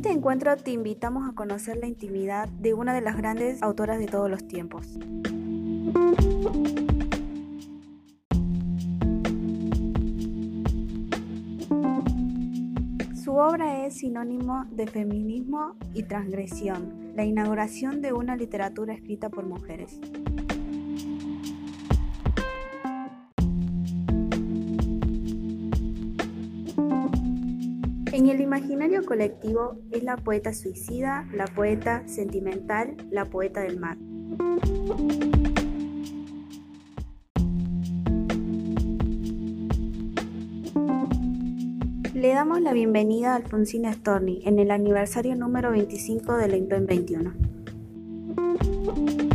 este encuentro te invitamos a conocer la intimidad de una de las grandes autoras de todos los tiempos. Su obra es sinónimo de feminismo y transgresión, la inauguración de una literatura escrita por mujeres. En el imaginario colectivo es la poeta suicida, la poeta sentimental, la poeta del mar. Le damos la bienvenida a Alfonsina Storni en el aniversario número 25 del Enton 21.